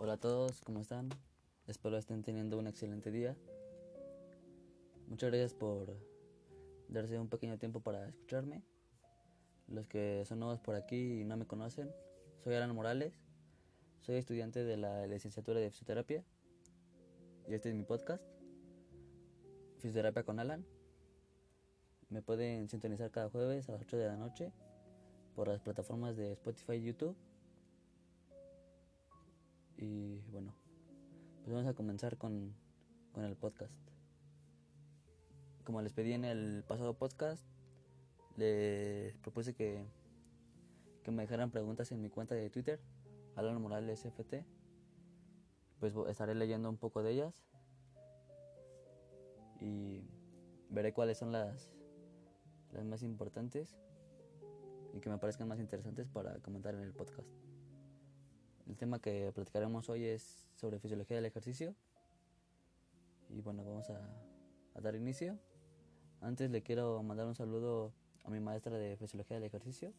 Hola a todos, ¿cómo están? Espero estén teniendo un excelente día. Muchas gracias por darse un pequeño tiempo para escucharme. Los que son nuevos por aquí y no me conocen, soy Alan Morales. Soy estudiante de la licenciatura de fisioterapia. Y este es mi podcast, Fisioterapia con Alan. Me pueden sintonizar cada jueves a las 8 de la noche por las plataformas de Spotify y YouTube. Y bueno, pues vamos a comenzar con, con el podcast. Como les pedí en el pasado podcast, les propuse que, que me dejaran preguntas en mi cuenta de Twitter, Alan Morales FT. Pues estaré leyendo un poco de ellas y veré cuáles son las, las más importantes y que me parezcan más interesantes para comentar en el podcast. El tema que platicaremos hoy es sobre fisiología del ejercicio. Y bueno, vamos a, a, dar inicio. Antes le quiero mandar un saludo a mi maestra de fisiología del ejercicio,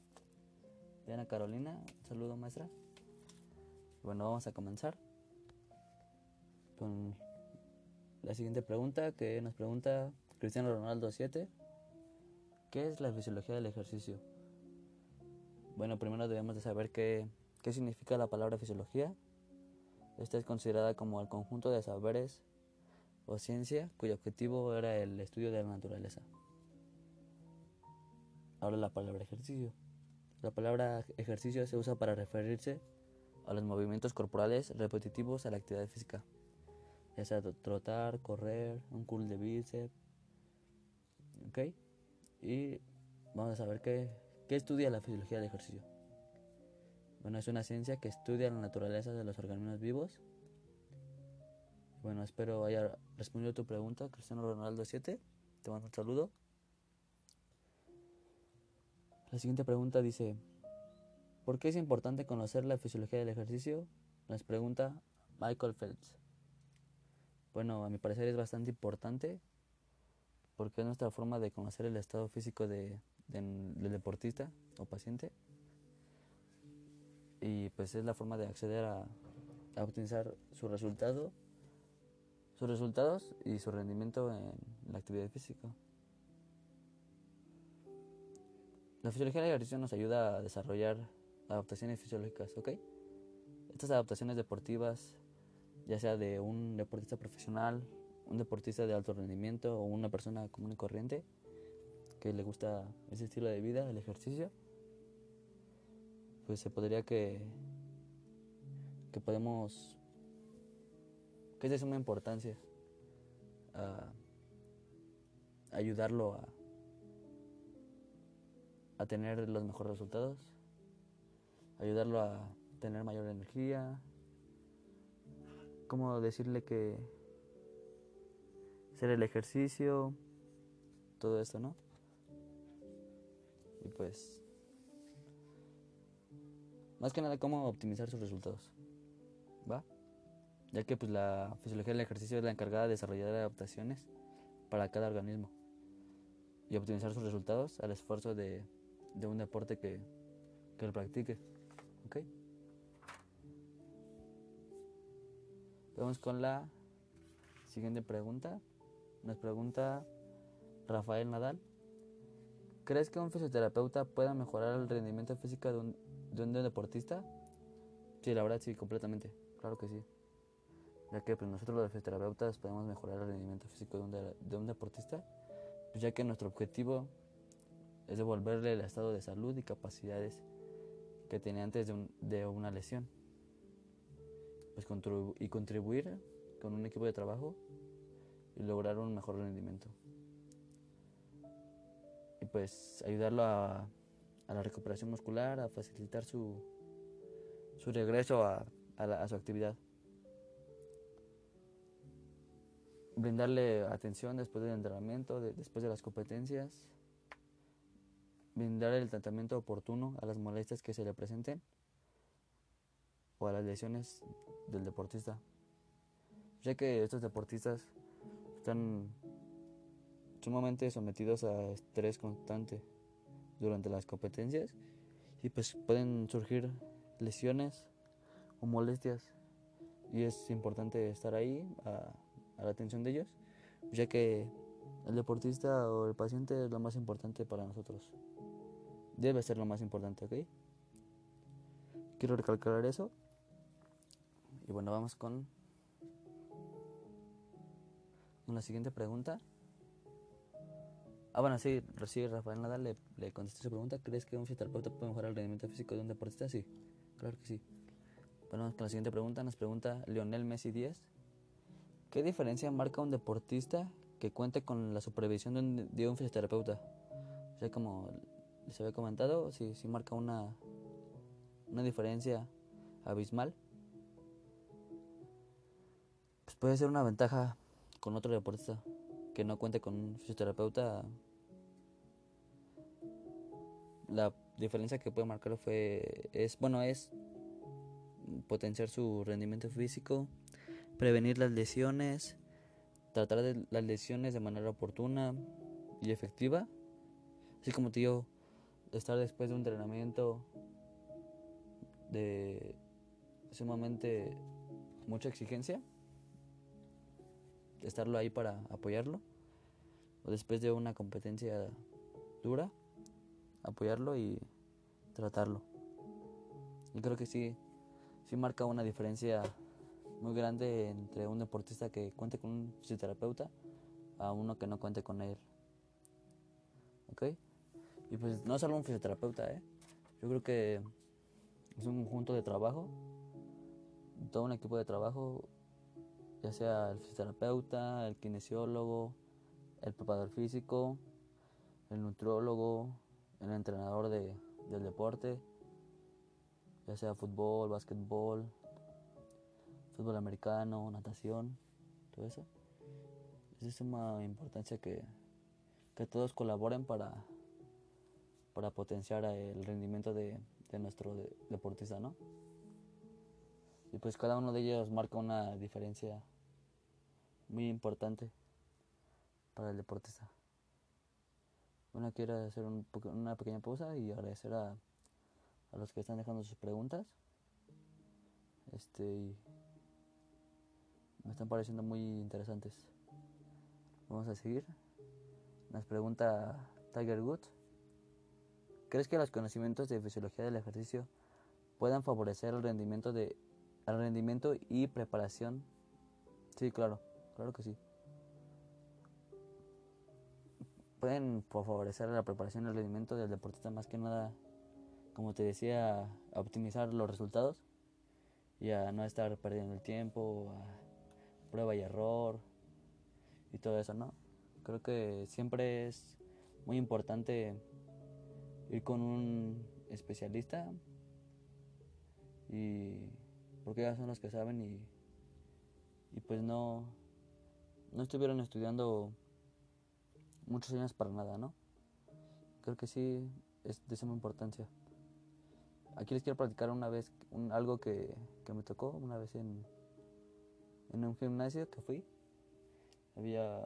Diana Carolina. Un saludo, maestra. Bueno, vamos a comenzar con la siguiente pregunta que nos pregunta Cristiano Ronaldo 7. ¿Qué es la fisiología del ejercicio? Bueno, primero debemos de saber qué ¿Qué significa la palabra fisiología? Esta es considerada como el conjunto de saberes o ciencia cuyo objetivo era el estudio de la naturaleza. Ahora la palabra ejercicio. La palabra ejercicio se usa para referirse a los movimientos corporales repetitivos a la actividad física, ya sea trotar, correr, un curl de bíceps. ¿Ok? Y vamos a saber qué, qué estudia la fisiología del ejercicio. Bueno, es una ciencia que estudia la naturaleza de los organismos vivos. Bueno, espero haya respondido tu pregunta, Cristiano Ronaldo 7. Te mando un saludo. La siguiente pregunta dice, ¿por qué es importante conocer la fisiología del ejercicio? Nos pregunta Michael Phelps. Bueno, a mi parecer es bastante importante porque es nuestra forma de conocer el estado físico de, del deportista o paciente y pues es la forma de acceder a, a optimizar su resultado, sus resultados y su rendimiento en la actividad física. La fisiología del ejercicio nos ayuda a desarrollar adaptaciones fisiológicas, ¿ok? Estas adaptaciones deportivas, ya sea de un deportista profesional, un deportista de alto rendimiento o una persona común y corriente que le gusta ese estilo de vida, el ejercicio, pues se podría que, que podemos, que es de suma importancia a ayudarlo a, a tener los mejores resultados, ayudarlo a tener mayor energía, como decirle que hacer el ejercicio, todo esto, ¿no? Y pues más que nada cómo optimizar sus resultados. ¿Va? Ya que pues la fisiología del ejercicio es la encargada de desarrollar adaptaciones para cada organismo y optimizar sus resultados al esfuerzo de, de un deporte que, que lo practique. ¿Ok? Vamos con la siguiente pregunta. Nos pregunta Rafael Nadal. ¿Crees que un fisioterapeuta pueda mejorar el rendimiento físico de un, de un deportista? Sí, la verdad sí, completamente. Claro que sí. Ya que pues, nosotros los fisioterapeutas podemos mejorar el rendimiento físico de un, de, un deportista, pues ya que nuestro objetivo es devolverle el estado de salud y capacidades que tenía antes de, un, de una lesión. Pues contribu y contribuir con un equipo de trabajo y lograr un mejor rendimiento. Y pues ayudarlo a a la recuperación muscular, a facilitar su, su regreso a, su actividad. Brindarle atención después del entrenamiento, de, después de las competencias. Brindar el tratamiento oportuno a las molestias que se le presenten o a las lesiones del deportista. Ya que estos deportistas están sumamente sometidos a estrés constante durante las competencias y pues pueden surgir lesiones o molestias y es importante estar ahí a, a la atención de ellos, ya que el deportista o el paciente es lo más importante para nosotros. Debe ser lo más importante, ¿ok? Quiero recalcar eso. Y bueno, vamos con, con la siguiente pregunta. Ah, bueno, sí, recibe Rafael Nadal le, le contesté su pregunta. ¿Crees que un fisioterapeuta puede mejorar el rendimiento físico de un deportista? Sí, claro que sí. Bueno, con la siguiente pregunta. Nos pregunta Lionel Messi 10. ¿Qué diferencia marca un deportista que cuente con la supervisión de un, de un fisioterapeuta? O sea, como les había comentado, sí, sí marca una, una diferencia abismal. Pues puede ser una ventaja con otro deportista que no cuente con un fisioterapeuta. La diferencia que puede marcar fue es bueno es potenciar su rendimiento físico, prevenir las lesiones, tratar de las lesiones de manera oportuna y efectiva, así como tío estar después de un entrenamiento de sumamente mucha exigencia, estarlo ahí para apoyarlo, o después de una competencia dura, apoyarlo y tratarlo. Y creo que sí, sí marca una diferencia muy grande entre un deportista que cuente con un fisioterapeuta a uno que no cuente con él. ¿Ok? Y pues no solo un fisioterapeuta, ¿eh? Yo creo que es un conjunto de trabajo, todo un equipo de trabajo, ya sea el fisioterapeuta, el kinesiólogo, el preparador físico, el nutriólogo, el entrenador de, del deporte, ya sea fútbol, básquetbol, fútbol americano, natación, todo eso. Es de suma importancia que, que todos colaboren para, para potenciar el rendimiento de, de nuestro de, deportista, ¿no? Y pues cada uno de ellos marca una diferencia muy importante para el deportista. Bueno, quiero hacer un, una pequeña pausa y agradecer a, a los que están dejando sus preguntas. Este, me están pareciendo muy interesantes. Vamos a seguir. Nos pregunta Tiger Woods. ¿Crees que los conocimientos de fisiología del ejercicio puedan favorecer el rendimiento de el rendimiento y preparación? Sí, claro, claro que sí. Pueden favorecer la preparación y el rendimiento del deportista más que nada, como te decía, a optimizar los resultados y a no estar perdiendo el tiempo, a prueba y error y todo eso, ¿no? Creo que siempre es muy importante ir con un especialista y porque ellos son los que saben y, y pues no no estuvieron estudiando muchos años para nada, ¿no? Creo que sí es de suma importancia. Aquí les quiero platicar una vez un, algo que, que, me tocó una vez en, en un gimnasio que fui. Había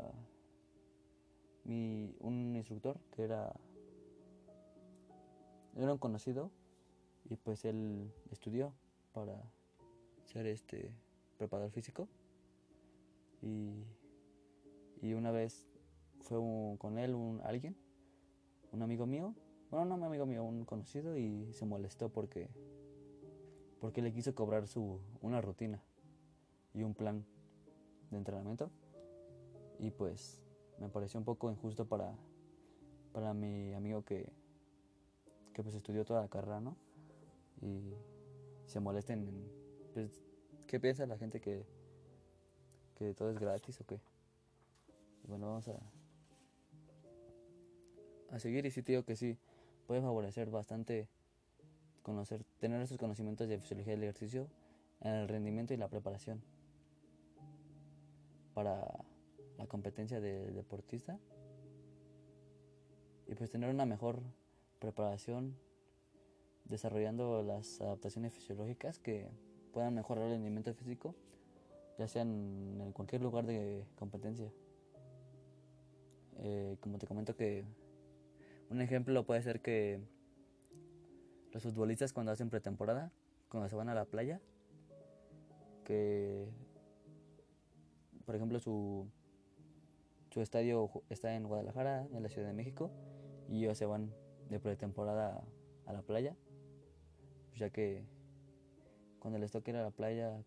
mi, un instructor que era era un conocido y pues él estudió para ser este preparador físico y, y una vez fue con él un alguien un amigo mío bueno no un amigo mío un conocido y se molestó porque porque le quiso cobrar su una rutina y un plan de entrenamiento y pues me pareció un poco injusto para para mi amigo que que pues estudió toda la carrera, ¿no? Y se molesten en, pues, ¿qué piensa la gente que, que todo es gratis o qué? bueno, vamos a, a seguir y sí te digo que sí, puede favorecer bastante conocer, tener esos conocimientos de fisiología del ejercicio en el rendimiento y la preparación para la competencia del deportista y pues tener una mejor preparación, desarrollando las adaptaciones fisiológicas que puedan mejorar el rendimiento físico, ya sea en, cualquier lugar de competencia. Eh, como te comento que un ejemplo puede ser que los futbolistas cuando hacen pretemporada, cuando se van a la playa, que, por ejemplo, su, su estadio está en Guadalajara, en la Ciudad de México, y ellos se van de pretemporada a la playa, ya que cuando les toque ir a la playa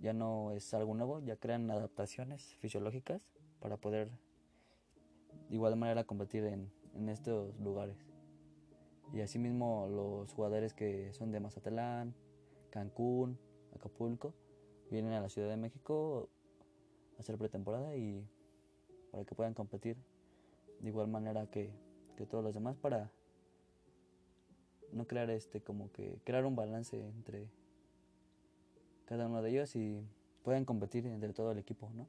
ya no es algo nuevo, ya crean adaptaciones fisiológicas para poder igual manera competir en, en estos lugares. Y asimismo los jugadores que son de Mazatlán, Cancún, Acapulco, vienen a la Ciudad de México a hacer pretemporada y para que puedan competir de igual manera que, que todos los demás para no crear este como que crear un balance entre cada uno de ellos y pueden competir entre todo el equipo, ¿no?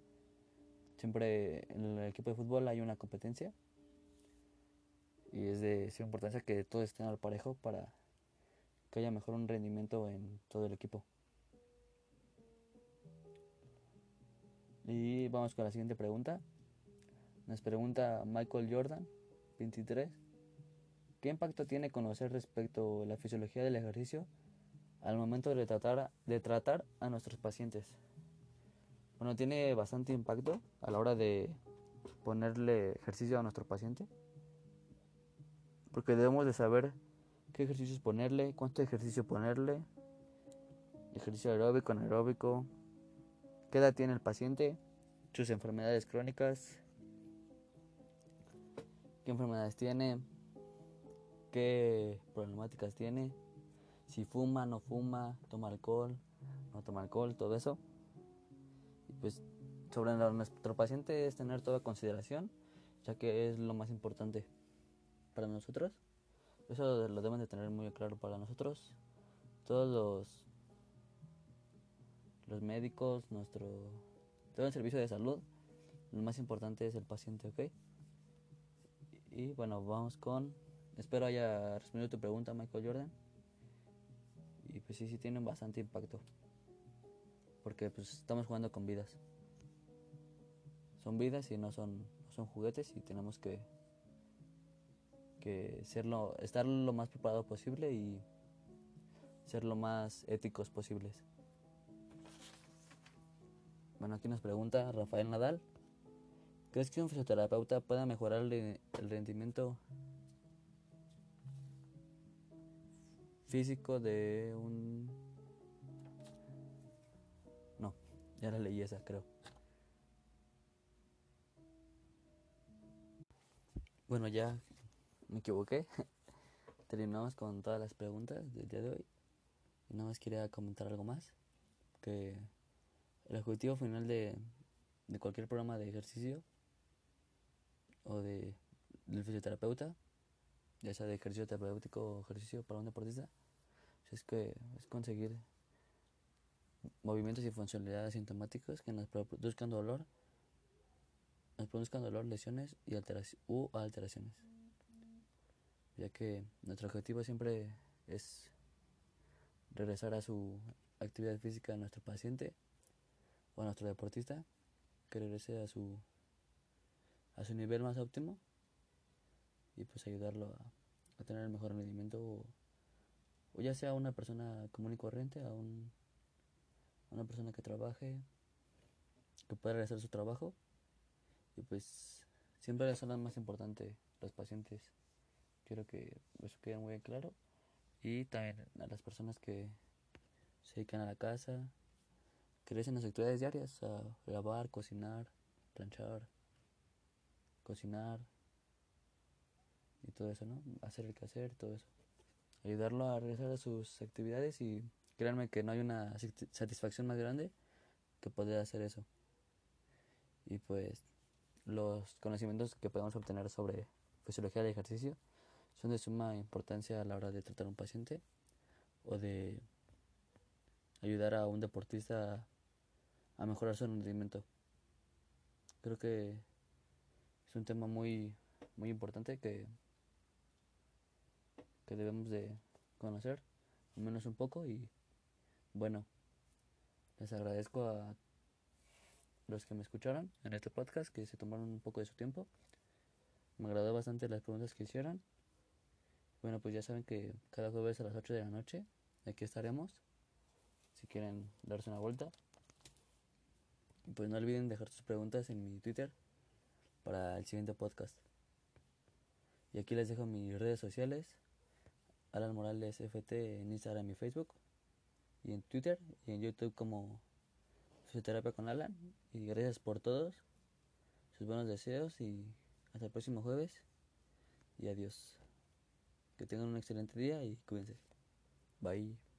Siempre en el equipo de fútbol hay una competencia y es de su importancia que todos estén al parejo para que haya mejor un rendimiento en todo el equipo. Y vamos con la siguiente pregunta. Nos pregunta Michael Jordan, 23. ¿Qué impacto tiene conocer respecto a la fisiología del ejercicio al momento de tratar, de tratar a nuestros pacientes? Bueno, tiene bastante impacto a la hora de ponerle ejercicio a nuestro paciente porque debemos de saber qué ejercicios ponerle, cuánto ejercicio ponerle, ejercicio aeróbico, anaeróbico, qué edad tiene el paciente, sus enfermedades crónicas, qué enfermedades tiene, qué problemáticas tiene, si fuma, no fuma, toma alcohol, no toma alcohol, todo eso. Pues sobre nuestro paciente es tener toda consideración, ya que es lo más importante para nosotros. Eso lo deben de tener muy claro para nosotros. Todos los, los médicos, nuestro, todo el servicio de salud, lo más importante es el paciente, ¿ok? Y, bueno, vamos con, espero haya respondido tu pregunta, Michael Jordan. Y pues sí, sí tienen bastante impacto. Porque pues estamos jugando con vidas. Son vidas y no son, son juguetes y tenemos que que serlo, estar lo más preparado posible y ser lo más éticos posibles. Bueno, aquí nos pregunta Rafael Nadal. ¿Crees que un fisioterapeuta pueda mejorar el rendimiento físico de un... ya la leí esa, creo. Bueno, ya me equivoqué. Terminamos con todas las preguntas del día de hoy. Y nada más quería comentar algo más. Que el objetivo final de, de cualquier programa de ejercicio o de del fisioterapeuta, ya sea de ejercicio terapéutico o ejercicio para un deportista, es que es conseguir movimientos y funcionalidades asintomáticos que nos produzcan dolor, nos produzcan dolor, lesiones y alteraciones u alteraciones. Ya que nuestro objetivo siempre es regresar a su actividad física a nuestro paciente o a nuestro deportista, que regrese a su a su nivel más óptimo y pues ayudarlo a, tener el mejor rendimiento o, ya sea una persona común y corriente a, un, una persona que trabaje que pueda realizar su trabajo y pues siempre son las más importantes los pacientes Quiero que eso quede muy claro. Y también a las personas que se dedican a la casa, que hacen las actividades diarias, a lavar, cocinar, planchar, cocinar y todo eso, ¿no? Hacer el quehacer, todo eso. Ayudarlo a a sus actividades y créanme que no hay una satisfacción más grande que poder hacer eso. Y pues los conocimientos que podemos obtener sobre fisiología del ejercicio son de suma importancia a la hora de tratar a un paciente o de ayudar a un deportista a mejorar su rendimiento. Creo que es un tema muy muy importante que que debemos de conocer al menos un poco y bueno les agradezco a los que me escucharon en este podcast que se tomaron un poco de su tiempo me agradó bastante las preguntas que hicieron bueno, pues ya saben que cada jueves a las 8 de la noche aquí estaremos. Si quieren darse una vuelta. Pues no olviden dejar sus preguntas en mi Twitter para el siguiente podcast. Y aquí les dejo mis redes sociales. Alan Morales FT en Instagram y Facebook. Y en Twitter y en YouTube como Fisioterapia con Alan. Y gracias por todos. Sus buenos deseos y hasta el próximo jueves. Y adiós. Que tengan un excelente día y cuídense. Bye.